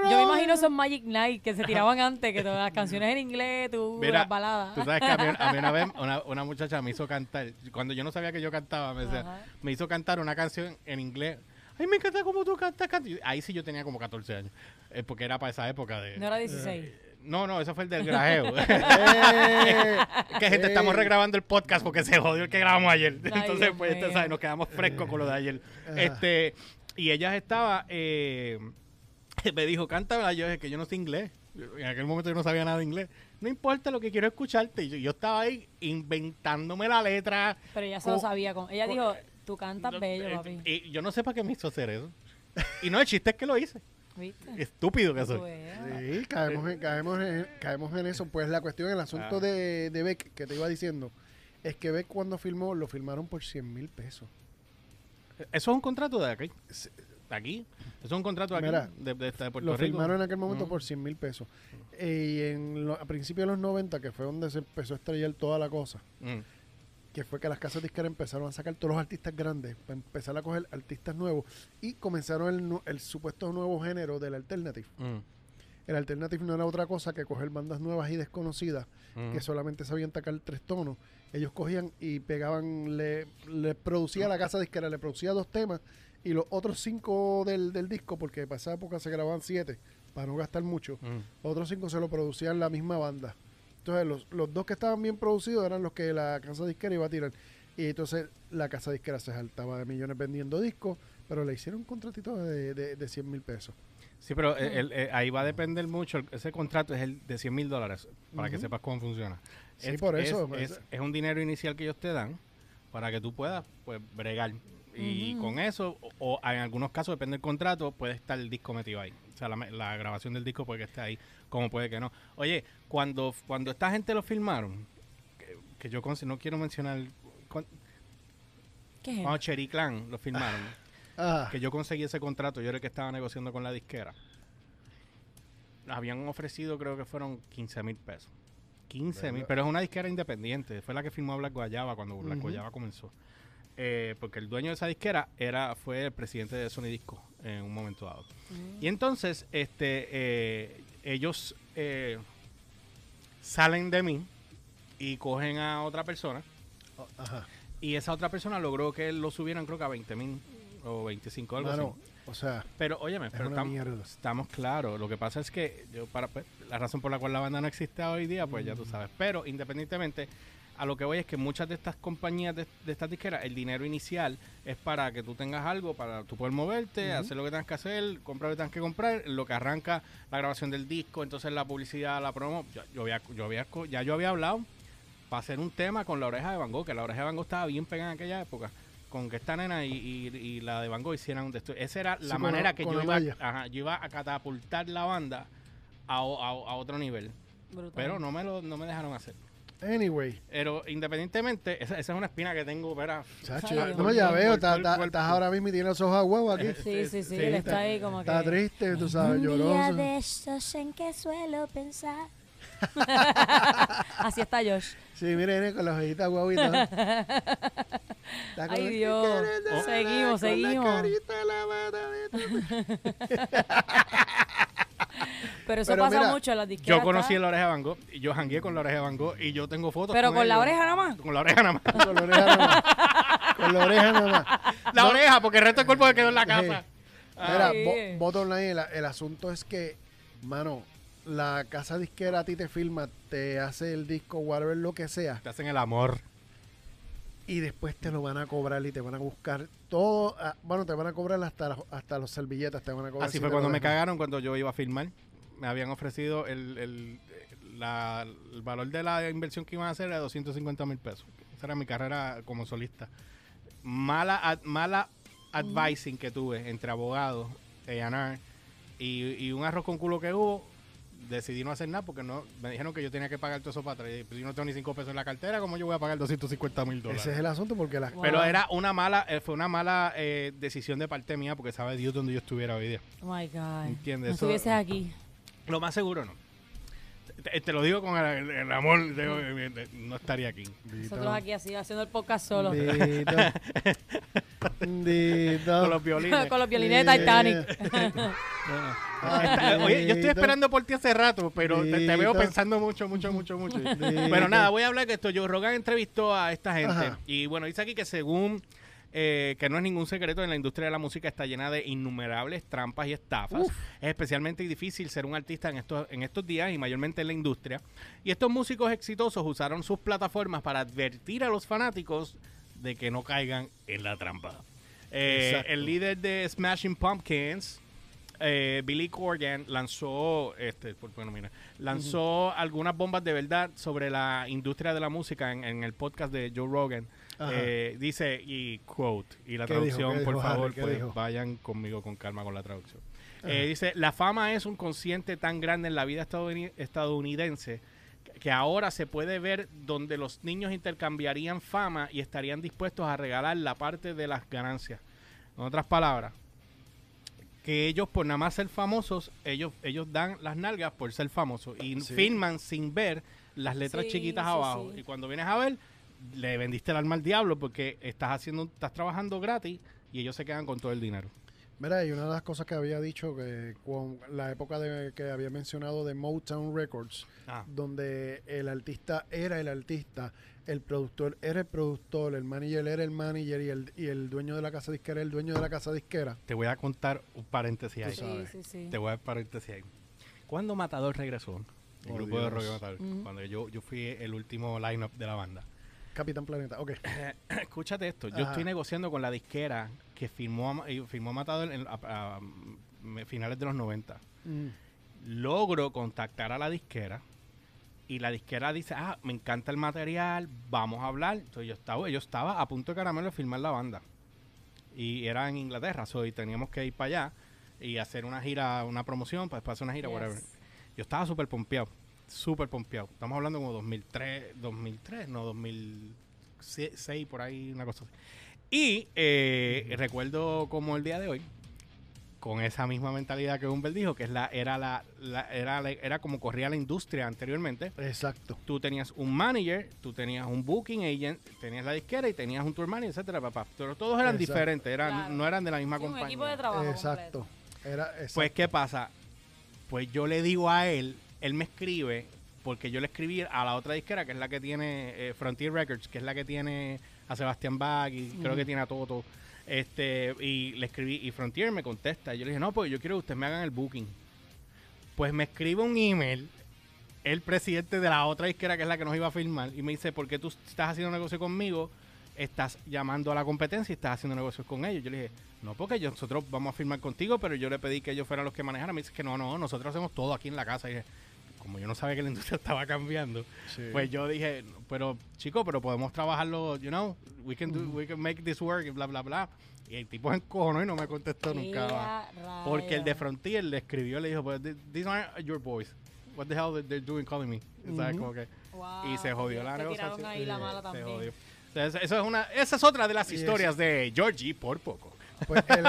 Yo me imagino esos Magic Night que se tiraban antes, que todas las canciones en inglés, tú, Mira, las baladas. Tú sabes que a mí, a mí una vez una, una muchacha me hizo cantar, cuando yo no sabía que yo cantaba, me, decía- Ajá. me hizo cantar una canción en inglés. Ay, me encanta cómo tú cantas, cantas. Ahí sí yo tenía como 14 años, eh, porque era para esa época de... No era 16. No, no, eso fue el del grajeo. Eh, que gente, eh. estamos regrabando el podcast porque se jodió el que grabamos ayer. Ay, Entonces, Dios pues, este. ¿sabes? nos quedamos frescos con lo de ayer. Este, y ella estaba, eh, me dijo, cántala. Yo dije que yo no sé inglés. En aquel momento yo no sabía nada de inglés. No importa lo que quiero escucharte. Y yo, yo estaba ahí inventándome la letra. Pero ella se lo sabía. Con, ella dijo, tú cantas bello, Eh, papi. Y yo no sé para qué me hizo hacer eso. Y no, el chiste es que lo hice. ¿Viste? Estúpido que soy. Sí, caemos en, caemos, en, caemos en eso. Pues la cuestión, el asunto Ah. de, de Beck que te iba diciendo, es que Beck cuando filmó, lo filmaron por 100 mil pesos. Eso es un contrato de aquí. De aquí. Eso es un contrato de aquí. Mira, de, de, de Puerto Lo Rico. filmaron en aquel momento Ujú. por 100 mil pesos. Eh, y en lo- a principios de los 90, que fue donde se empezó a estrellar toda la cosa, Mm. que fue que las casas disqueras empezaron a sacar todos los artistas grandes para empezar a coger artistas nuevos y comenzaron el, el supuesto nuevo género del alternative. Mm. El alternative no era otra cosa que coger bandas nuevas y desconocidas que solamente sabían tocar tres tonos. Ellos cogían y pegaban, le, le producía la casa disquera, le producía dos temas y los otros cinco del, del disco, porque para esa época se grababan siete, para no gastar mucho, los otros cinco se lo producían la misma banda. Entonces los, los dos que estaban bien producidos eran los que la casa disquera iba a tirar. Y entonces la casa disquera se saltaba de millones vendiendo discos, pero le hicieron un contratito de, de, de 100 mil pesos. Sí, pero el- el- eh, ahí va a depender mucho. Ese contrato es el de 100 mil dólares, para que sepas cómo funciona. Sí, Es- por es- eso, pues. Es, es un dinero inicial que ellos te dan para que tú puedas pues bregar. Y con eso, o, o en algunos casos, depende del contrato, puede estar el disco metido ahí. O sea, la, la grabación del disco puede que esté ahí, como puede que no. Oye, cuando, cuando esta gente lo filmaron, que, que yo no quiero mencionar, cuan- ¿Qué cuando Cherry Clan lo filmaron, Ah, que yo conseguí ese contrato, yo era el que estaba negociando con la disquera. Habían ofrecido, creo que fueron 15 mil pesos. 15 mil, pero es una disquera independiente. Fue la que firmó Black Guayaba cuando Black. Guayaba comenzó. Eh, porque el dueño de esa disquera era fue el presidente de Sony Disco en un momento dado. Mm. Y entonces, este, eh, ellos eh, salen de mí y cogen a otra persona ajá. Y esa otra persona logró que lo subieran, creo que a 20 mil o 25, algo Mano, así. o sea, Pero, óyeme, pero estamos, claros. Lo que pasa es que yo para pues, la razón por la cual la banda no existe hoy día, pues Mm. ya tú sabes. Pero independientemente, a lo que voy es que muchas de estas compañías de, de estas disqueras, el dinero inicial es para que tú tengas algo, para tú poder moverte, hacer lo que tengas que hacer, comprar lo que tengas que comprar, lo que arranca la grabación del disco, entonces la publicidad, la promo. Yo, yo había, yo había, ya yo había hablado para hacer un tema con la oreja de Van Gogh, que la oreja de Van Gogh estaba bien pegada en aquella época. Con que esta nena y, y- y la de Van Gogh hicieran un destruido. Esa era la manera la- que con yo iba, ajá, yo iba a catapultar la banda a, o- a- a otro nivel. Brutal. Pero no me lo no me dejaron hacer. anyway, Pero independientemente, esa, esa es una espina que tengo, verá. no, ya veo, estás ahora mismo y tienes los ojos a huevo aquí. Sí, sí, sí, Sí, él está- está ahí como que... Está triste, tú sabes, Un día lloroso. de estos en que suelo pensar. Así está Josh. Sí, mire, nene, con los ojitos guaguitos. Está con Ay, la- Dios. con Seguimos, la seguimos. Pero eso Pero pasa mira, mucho en las disqueras. Yo conocí la oreja de Van Gogh, y yo jangué con la oreja de Van Gogh y yo tengo fotos Pero con la oreja nada más. Con la oreja nada más. Con la oreja nada más. Con la oreja nada más. La oreja, porque el resto del cuerpo se quedó en la Sí. casa. Mira, bottom line, el, el asunto es que, mano, la casa disquera a ti te filma, te hace el disco, whatever, lo que sea, Te hacen el amor. y después te lo van a cobrar y te van a buscar todo. ah, bueno, te van a cobrar hasta, las- hasta los servilletas, te van a cobrar. Así fue cuando me cagaron cuando yo iba a filmar. Me habían ofrecido el, el, la- el valor de la inversión que iban a hacer era 250 mil pesos. Esa era mi carrera como solista. Mala, ad- mala advising que tuve entre abogados, A&R, y, y un arroz con culo que hubo. Decidí no hacer nada porque no me dijeron que yo tenía que pagar todo eso para atrás. Y, pues, yo no tengo ni 5 pesos en la cartera, ¿cómo yo voy a pagar 250 mil dólares? Ese es el asunto porque la, Wow. Pero era una mala, eh, fue una mala eh, decisión de parte mía porque sabe Dios dónde yo estuviera hoy día. Oh my God. Entiende, No eso- estuvieses aquí. Lo más seguro no. Te, te lo digo con el, el amor, de- de- no estaría aquí. Nosotros aquí así, haciendo el podcast solo. Bendito. Bendito. Con los violines. Con los violines de Titanic. Oye, yo estoy esperando por ti hace rato, pero te, te veo pensando mucho, mucho, mucho, mucho. Pero nada, voy a hablar que esto. Joe Rogan entrevistó a esta gente. Ajá. Y bueno, dice aquí que según, eh, que no es ningún secreto, en la industria de la música está llena de innumerables trampas y estafas. Es especialmente difícil ser un artista en estos, en estos días y mayormente en la industria. Y estos músicos exitosos usaron sus plataformas para advertir a los fanáticos de que no caigan en la trampa. Eh, el líder de Smashing Pumpkins, eh, Billy Corgan lanzó, este, bueno, mira, lanzó algunas bombas de verdad sobre la industria de la música en, en el podcast de Joe Rogan. Eh, dice, y quote, y la traducción, ¿Qué por dijo, favor, pues, dijo? vayan conmigo con calma con la traducción. Eh, dice, la fama es un consciente tan grande en la vida estadouni- estadounidense que ahora se puede ver donde los niños intercambiarían fama y estarían dispuestos a regalar la parte de las ganancias. En otras palabras, que ellos por nada más ser famosos, ellos ellos dan las nalgas por ser famosos y Sí. filman sin ver las letras Sí, chiquitas sí, abajo. sí. Y cuando vienes a ver, le vendiste el alma al diablo porque estás haciendo, estás trabajando gratis y ellos se quedan con todo el dinero. Mira, y una de las cosas que había dicho que con la época de, que había mencionado de Motown Records, Ah. donde el artista era el artista, el productor era el productor, el manager era el manager y el, y el dueño de la casa disquera era el dueño de la casa disquera. Te voy a contar un paréntesis ahí. Sí, sí, sí. Te voy a dar paréntesis ahí. Cuando Matador regresó, el Oh, grupo de Dios. rock de Matador, cuando yo, yo fui el último line-up de la banda. Capitán Planeta, ok. Escúchate esto, yo Ajá. estoy negociando con la disquera que firmó, y firmó Matador en, a- a- a finales de los 90. Mm. Logro contactar a la disquera y la disquera dice, ah, me encanta el material, vamos a hablar. Entonces yo estaba, yo estaba a punto de caramelo de firmar la banda. Y era en Inglaterra, so, y teníamos que ir para allá y hacer una gira, una promoción, para después hacer una gira, Yes. whatever. Yo estaba súper pompeado, súper pompeado. Estamos hablando como 2003, 2003, no, 2006, por ahí, una cosa así. Y eh, recuerdo como el día de hoy, con esa misma mentalidad que Humbert dijo, que es la, era, la, la- era, la- era como corría la industria anteriormente. Exacto. Tú tenías un manager, tú tenías un booking agent, tenías la disquera y tenías un tour manager, etcétera, papá. Pero todos eran Exacto. diferentes, eran, Claro. no eran de la misma Sí, un compañía. equipo de trabajo Exacto. Era, exacto. Pues, ¿qué pasa? Pues yo le digo a él, él me escribe, porque yo le escribí a la otra disquera, que es la que tiene eh, Frontier Records, que es la que tiene a Sebastián Bach y creo que tiene a Toto. Este, y le escribí, y Frontier me contesta. Yo le dije, no, pues yo quiero que ustedes me hagan el booking. Pues me escribe un email el presidente de la otra disquera, que es la que nos iba a firmar, y me dice, ¿por qué tú estás haciendo negocio conmigo? Estás llamando a la competencia y estás haciendo negocios con ellos. Yo le dije, no, porque yo- nosotros vamos a firmar contigo, pero yo le pedí que ellos fueran los que manejaran. Me dice que no, no, nosotros hacemos todo aquí en la casa. Y dije, como yo no sabía que la industria estaba cambiando, pues yo dije, pero chico, pero podemos trabajarlo, you know, we can, do, we can make this work, y bla, bla, bla. Y el tipo se encojonó y no me contestó nunca. más. Porque el de. Frontier le escribió, le dijo, pues th- these aren't your boys. What the hell they're doing calling me? ¿Sabes? Como que, Wow, y se jodió la te negociación. tiraron ahí la mala Se también. jodió. Esa- eso es una, esa es otra de las Y historias de Georgie por poco. Pues el,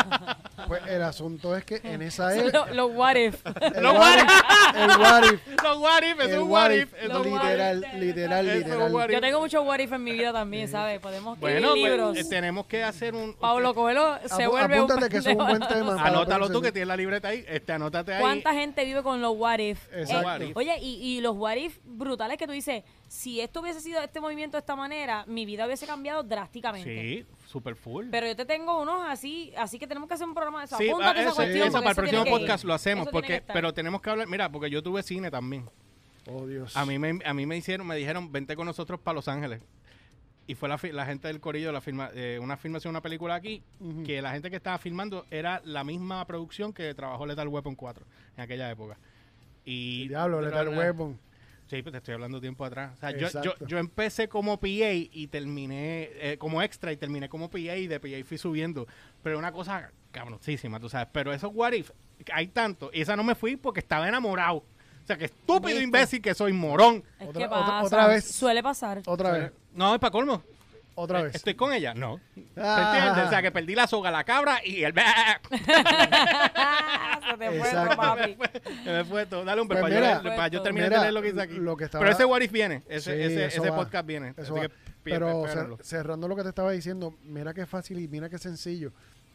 pues el asunto es que en esa época. Los lo what if. El Los what if, el what if, Los what if, es un what if, literal, literal, literal. Yo tengo muchos what if en mi vida también, ¿sabes? Podemos escribir Bueno, libros. pues, eh, tenemos que hacer un... Pablo Coelho se Apu- vuelve un apúntate que eso es un buen tema. Anótalo tú que tienes la libreta ahí. Este, anótate ahí. ¿Cuánta gente vive con los what if? Exacto. What if. Oye, y, y los what if brutales que tú dices, si esto hubiese sido este movimiento de esta manera, mi vida hubiese cambiado drásticamente. Sí, super full. Pero yo te tengo unos así, así que tenemos que hacer un programa de eso. Sí, Apúntate ah, esa eso, cuestión. eso para el próximo podcast ir. lo hacemos, Eso porque pero tenemos que hablar, mira, porque yo tuve cine también. Oh, Dios. A mí me, a mí me hicieron, me dijeron, vente con nosotros para Los Ángeles. Y fue la, fi- la gente del corillo, la firma, eh, una filmación, una película aquí, que la gente que estaba filmando era la misma producción que trabajó Lethal Weapon 4 en aquella época. Y Diablo, Lethal Weapon. Sí, pues te estoy hablando tiempo atrás. O sea, yo, yo, yo empecé como PA y terminé eh, como extra y terminé como PA y de PA fui subiendo. Pero una cosa cabroncísima, tú sabes. Pero esos what if, hay tanto. Y esa no me fui porque estaba enamorado. O sea, que estúpido ¿Viste? imbécil que soy morón. Es Otra- que otra- pasa, otra vez. Suele pasar. Otra vez, No, es para colmo. Otra Eh, vez. ¿Estoy con ella? No. Ah. ¿Entiendes? O sea, que perdí la soga, la cabra y el... Se te fue, Exacto. papi. Se me fue todo. Dale un Pues para, mira, yo, para yo terminar mira, de leer lo que dice aquí. lo que estaba- Pero ese What If viene. Ese, Sí, ese, ese podcast viene. Así que Pero cer- cerrando lo que te estaba diciendo, mira qué fácil y mira qué sencillo.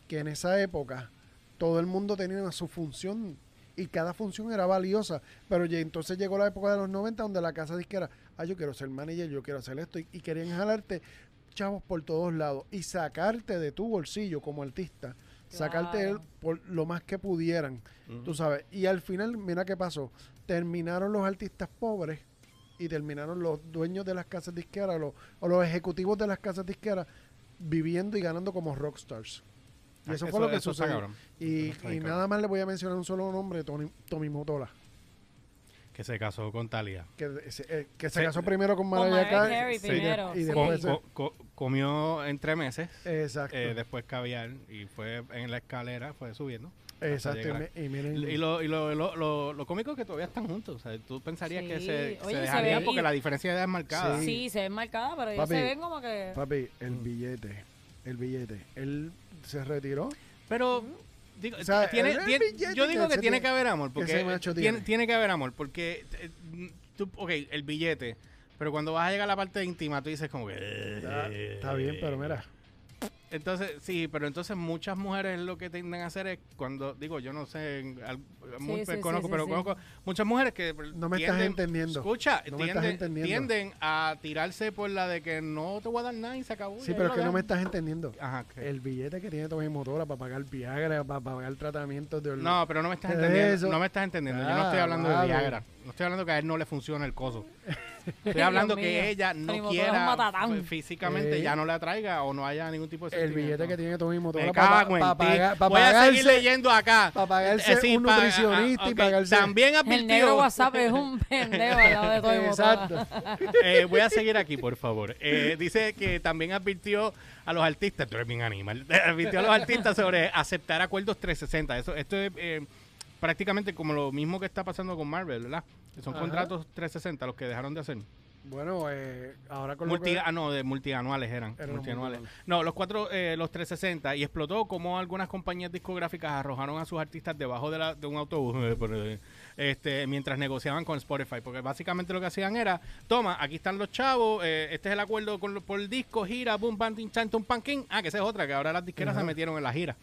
Que en esa época todo el mundo tenía su función y cada función era valiosa. Pero ya entonces llegó la época de los 90 donde la casa disquera, ah, yo quiero ser manager, yo quiero hacer esto. Y, y querían jalarte chavos por todos lados y sacarte de tu bolsillo como artista. Sacarte Claro. el- por lo más que pudieran, tú sabes. Y al final, mira qué pasó. Terminaron los artistas pobres y terminaron los dueños de las casas disqueras los, o los ejecutivos de las casas disqueras viviendo y ganando como rockstars. Y Ah, eso, eso- fue lo que sucedió. Y, nada más le voy a mencionar un solo nombre, Tony, Tommy Motola, Que se casó con Talia. que, se- eh, que se Sí. casó primero con Mariah Carey. Carey y de- primero, y sí. después Co- co- comió entre meses. se- exacto. eh, después caviar y fue en la escalera, fue subiendo. exacto. Y, miren, Y lo, y lo, lo, lo, lo cómico es que todavía están juntos. O sea, tú pensarías que Sí. se, Oye, se se dejarían porque y- la diferencia de edad es marcada. Sí. Sí, se ven marcadas, pero ya Papi. se ven como que... papi, el Mm. billete, el billete. Él se retiró. Pero, digo, O sea, tiene, el- el tiene- billete yo digo que tiene que haber amor. que Porque macho tiene, que haber amor. Porque, eh, tú, ok, el billete. Pero cuando vas a llegar a la parte íntima, tú dices como que... Está, está bien, pero mira. Entonces, sí, pero entonces muchas mujeres lo que tienden a hacer es cuando, digo, yo no sé, en al- muy sí, conozco, sí, pero sí. conozco muchas mujeres que No me estás tienden- entendiendo. Escucha, No me estás tienden, entendiendo. tienden a tirarse por la de que no te voy a dar nada y se acabó. Sí, pero es que no me estás entendiendo. Ajá, ¿qué? El billete que tiene Tommy Motola para pagar Viagra, para pagar tratamientos de No, pero no me estás ¿Qué es entendiendo. eso? No me estás entendiendo. Yo no estoy Ah, hablando de. Viagra. No estoy hablando que a él no le funciona el coso. Estoy hablando que ella no un quiera matatán. f- físicamente Eh. ya no le atraiga o no haya ningún tipo de El sentimiento. billete que tiene Tommy Motola Me para, cago en ti. pagar, pa Voy a seguir pagarse, leyendo acá. para pagarse Eh, sí, un pa- nutricionista ah, y ok. pagarse... También El negro advirtió. WhatsApp es un pendejo al lado de Motola. Exacto. Eh, voy a seguir aquí, por favor. Eh, dice que también advirtió a los artistas, tú eres bien animal, advirtió a los artistas sobre aceptar acuerdos 360. Eso, esto es eh, prácticamente como lo mismo que está pasando con Marvel, ¿verdad? Son Ajá. contratos 360 los que dejaron de hacer. Bueno, eh, ahora con lo Multi, que... ah, no, de multianuales eran. Multianuales. No, los cuatro, eh, los 360. Y explotó como algunas compañías discográficas arrojaron a sus artistas debajo de, la, de un autobús este, mientras negociaban con Spotify. Porque básicamente lo que hacían era, toma, aquí están los chavos, eh, este es el acuerdo con, por el disco, gira, boom, bam, tin, chan, tum, pan, king. Ah, que esa es otra, que ahora las disqueras Ajá. se metieron en la gira.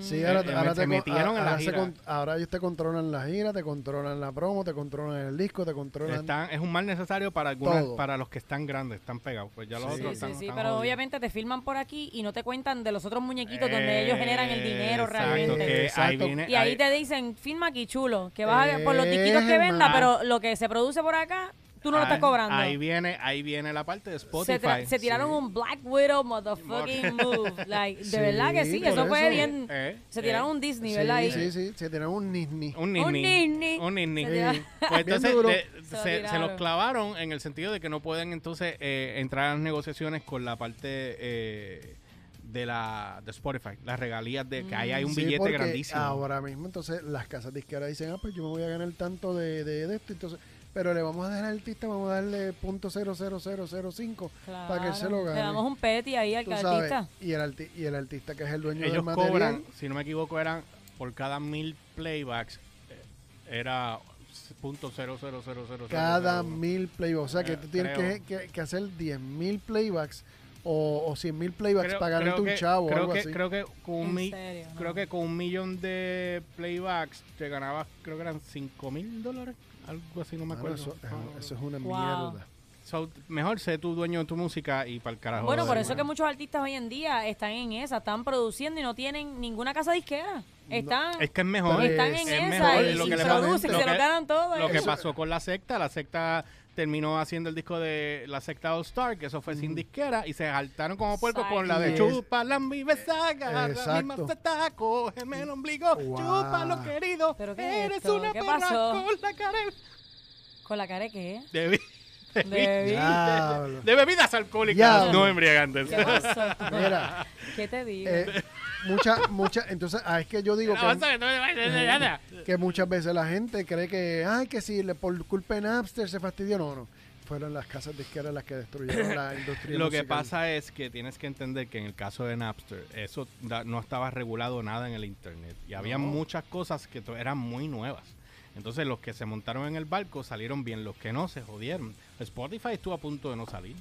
Sí, ahora, Eh, ahora se te metieron en la ahora gira. con- ahora ellos te controlan la gira, te controlan la promo, te controlan el disco, te controlan... Están- es un mal necesario para algunas, Todo. para los que están grandes, están pegados. Pues ya los Sí, otros Sí, están, sí, están pero jodidos. obviamente te filman por aquí y no te cuentan de los otros muñequitos donde ellos generan el dinero Exacto, realmente. que ahí Exacto. viene- Y ahí ahí- te dicen, filma aquí, chulo, que vas a, por los disquitos que Eh, venda, man. pero lo que se produce por acá, tú no lo estás cobrando. Ahí viene, ahí viene la parte de se, Spotify. tra- se tiraron Sí. un Black Widow motherfucking move. Like, de Sí, verdad que sí, eso fue bien. Eh, se tiraron eh. un Disney, sí, ¿verdad? Sí, sí, se tiraron un Disney. Un Un Disney. Un Disney. Pues entonces de- Se los clavaron en el sentido de que no pueden entonces eh, entrar a las negociaciones con la parte eh, de la de Spotify, las regalías de que ahí hay un Sí, billete porque grandísimo. Ahora mismo, entonces, las casas disqueras dicen, ah, pues yo me voy a ganar tanto de, de, de esto, entonces, pero le vamos a dejar al artista, vamos a darle punto cero cero cero cero cinco para que él se lo Claro. gane. Le damos un petty ahí al artista. y el, arti- y el artista que es el dueño del Ellos material. cobran, si no me equivoco, eran por cada mil playbacks eh, era punto cero cero cero cada mil playbacks. O sea, que Eh, tú tienes que, que- que hacer 10 mil playbacks o, o 100 mil playbacks Creo- para ganarte un que- chavo o creo algo que, así. Creo que con un ¿En mi- serio? No. creo que con un millón de playbacks te ganabas, creo que eran 5 mil dólares, algo así, no me acuerdo. eso, Ah. eso es una Wow. mierda. So, mejor sé tú dueño de tu música y para el carajo. Bueno, lo por eso que muchos artistas hoy en día están en esa, están produciendo y no tienen ninguna casa disquera. Están, Es que es mejor. están es en es esa mejor, y, lo y que producen, lo se lo ganan todo. Lo que pasó con la secta, la secta terminó haciendo el disco de la secta All Star, que eso fue sin disquera, y se saltaron como puerco con la de chupa la mi besaga, la misma teta, cógeme el ombligo, Wow. chupa lo querido, ¿Pero qué es eres esto? una ¿Qué perra pasó? con la cara ¿Con la cara de qué? de, de, De- de bebidas alcohólicas, Diablo. no embriagantes. ¿Qué? Mira, ¿Qué te digo? eh, mucha, mucha, entonces, ah, es que yo digo No, que, muchas veces la gente cree que, ay, que si le, por culpa de Napster se fastidió. No, no. Fueron las casas disqueras las que destruyeron la industria Lo que musical. pasa es que tienes que entender que en el caso de Napster, eso da- no estaba regulado nada en el Internet. Y había No. muchas cosas que to- eran muy nuevas. Entonces los que se montaron en el barco salieron bien, los que no se jodieron. Spotify estuvo a punto de no salir.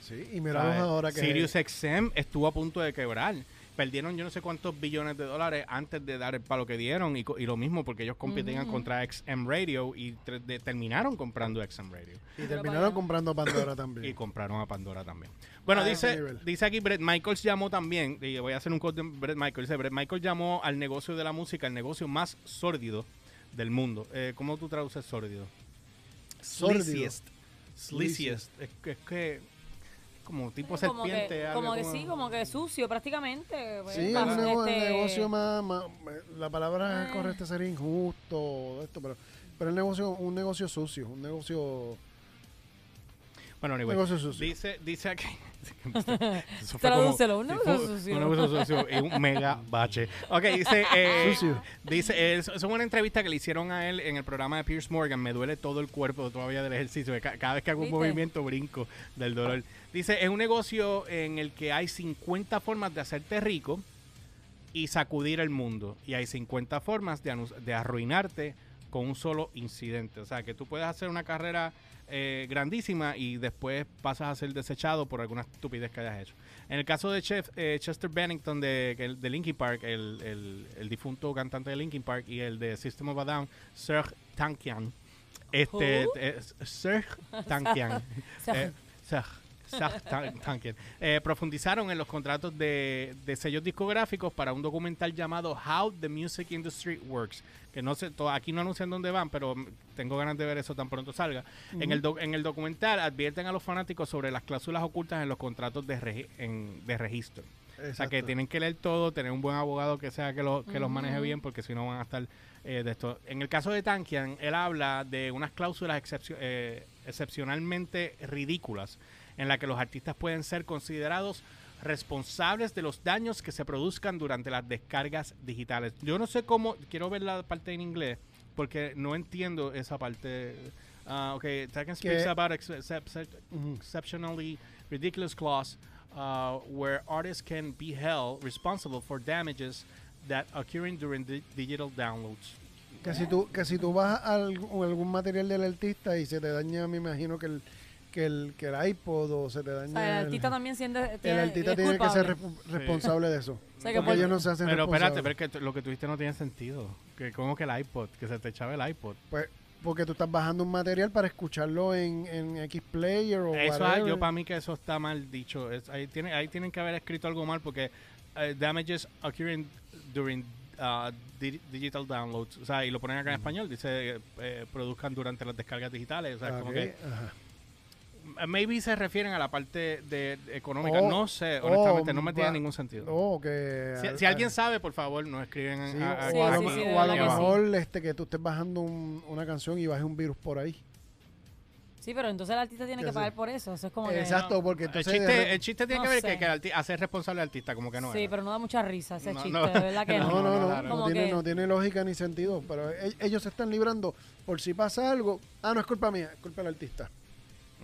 Sí, y miramos ¿sabes? ahora que... Sirius XM estuvo a punto de quebrar. Perdieron yo no sé cuántos billones de dólares antes de dar el palo que dieron. Y, lo mismo porque ellos competían Ujú. contra XM Radio y de- terminaron comprando XM Radio. Y terminaron comprando Pandora también. Y compraron a Pandora también. Bueno, A dice, dice aquí Brett Michaels llamó también, y voy a hacer un quote de Brett Michaels, dice, Brett Michaels llamó al negocio de la música el negocio más sórdido del mundo. Eh, ¿Cómo tú traduces sórdido? Sórdido. Sleaziest. Sleaziest. Es que, es que como tipo como serpiente. que, algo como que sí, como que sucio prácticamente. pues, Sí, es un este, negocio más, más- La palabra Eh. correcta sería injusto, todo esto, pero, pero el negocio, un negocio sucio, un negocio, Bueno, un anyway, negocio sucio. dice, dice aquí... Eso fue Tradúcelo, como- sucio. Un negocio sucio y un mega bache. Ok, dice... eh, Sucio. Dice, eh, eso es una entrevista que le hicieron a él en el programa de Pierce Morgan. Me duele todo el cuerpo todavía del ejercicio. Ca- Cada vez que hago un ¿Viste? movimiento brinco del dolor. Dice, es un negocio en el que hay 50 formas de hacerte rico y sacudir el mundo. Y hay 50 formas de, de arruinarte con un solo incidente. O sea, que tú puedes hacer una carrera eh, grandísima y después pasas a ser desechado por alguna estupidez que hayas hecho. En el caso de Chef, eh, Chester Bennington de, Linkin Park, el, el- el difunto cantante de Linkin Park y el de System of a Down, Serge Tankian. Este, eh, Serge Tankian. Serge. Eh, profundizaron en los contratos de, de sellos discográficos para un documental llamado How the Music Industry Works. Que no sé, aquí no anuncian dónde van, pero tengo ganas de ver eso tan pronto salga. en, el en el documental advierten a los fanáticos sobre las cláusulas ocultas en los contratos de, regi- en- de registro. O sea, que Exacto. tienen que leer todo, tener un buen abogado que sea que, lo- que los maneje bien, porque si no van a estar eh, de esto. En el caso de Tankian, él habla de unas cláusulas excepcio- eh, excepcionalmente ridículas en la que los artistas pueden ser considerados responsables de los daños que se produzcan durante las descargas digitales. Yo no sé cómo, quiero ver la parte en inglés, porque no entiendo esa parte. Ah, ok, Tankian speaks about ex- exceptionally ridiculous clause uh, where artists can be held responsible for damages that occurring during the digital downloads. Que si tú, que si tú vas a algún, algún material del artista y se te daña, me imagino que el, que el, que el iPod o se te O daña. sea, el el- artista también siendo. el tiene- artista es tiene que ser responsable de eso. sea, que porque por- ellos no se hacen Pero espérate, pero que lo que tuviste no tiene sentido. Que como que el iPod, que se te echaba el iPod. Pues, porque tú estás bajando un material para escucharlo en, en X Player o Eso, whatever. yo para mí que eso está mal dicho. Es- ahí, tiene, ahí tienen que haber escrito algo mal porque eh, damages occurring during uh, di- digital downloads. O sea, y lo ponen acá en español. Dice, eh, produzcan durante las descargas digitales. O sea, como que ajá. Maybe se refieren a la parte de, de económica. Oh, no sé, oh, honestamente, no me va- tiene ningún sentido. O que... Si, si alguien sabe, por favor, nos escriben Sí, a- a- o a Sí, lo, sí, me- sí, de o a lo verdad que sí. mejor este, que tú estés bajando un- una canción y bajes un virus por ahí. Sí, pero entonces el artista tiene que sé. pagar por eso. Eso es como que. Exacto, porque el, entonces... chiste, el chiste tiene No que ver sé. que, el hacer responsable al artista, como que no Sí, era. pero no da mucha risa ese No, chiste, no. de verdad que no, no. no, no, no, claro. no Como tiene, que- no tiene lógica ni sentido, pero e- ellos se están librando por si pasa algo. Ah, no es culpa mía, es culpa del artista.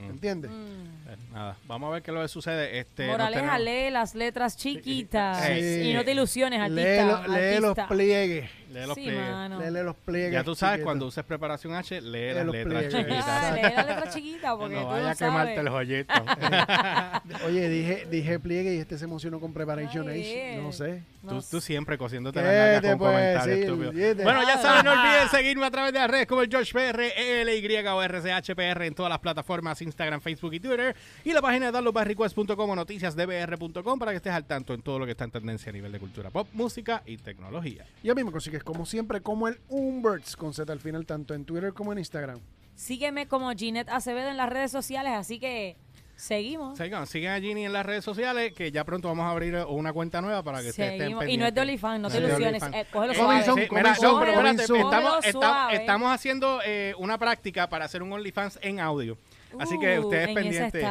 Mm. ¿Entiendes? Mm. Eh, Nada, vamos a ver qué lo que sucede. Este, Moraleja, tenemos- lee las letras chiquitas. Sí. Y no te ilusiones, artista. Lee, lo- lee los pliegues. Lee los sí, pliegues. Lee los pliegues. Ya tú sabes, cuando uses preparación H, lee Lee las los letras pliegues. chiquitas. Ah, lee la letra chiquita porque no tú vaya no a quemarte sabes. el joyito. Oye, dije, dije pliegue y este se emocionó con Preparation Age. No sé. No tú, tú sé. siempre cosiéndote ¿Qué las nalgas te con comentarios estúpidos. Bueno, ya saben, no olviden seguirme a través de las redes como el George PR, ELY o RCHPR en todas las plataformas, Instagram, Facebook y Twitter. Y la página de downloadbyrequest.com o noticiasdbr.com para que estés al tanto en todo lo que está en tendencia a nivel de cultura pop, música y tecnología. Y a mí me consigues como siempre como el Umberts con Z al final, tanto en Twitter como en Instagram. Sígueme como Ginette Acevedo en las redes sociales, así que seguimos. Sigan, sigan a Ginny en las redes sociales, que ya pronto vamos a abrir eh, una cuenta nueva para que ustedes estén Seguimos. pendientes. Y no es de OnlyFans, no te No ilusiones. Eh, cógelo Eh, suave. Robinson, Sí, mira, no, pero espérate, estamos, Cógelo estamos, suave. estamos haciendo eh, una práctica para hacer un OnlyFans en audio. Así que Uh, ustedes pendientes.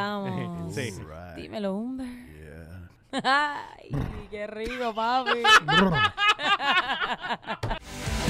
sí. Dímelo, Humber. Ay, qué rico, papi.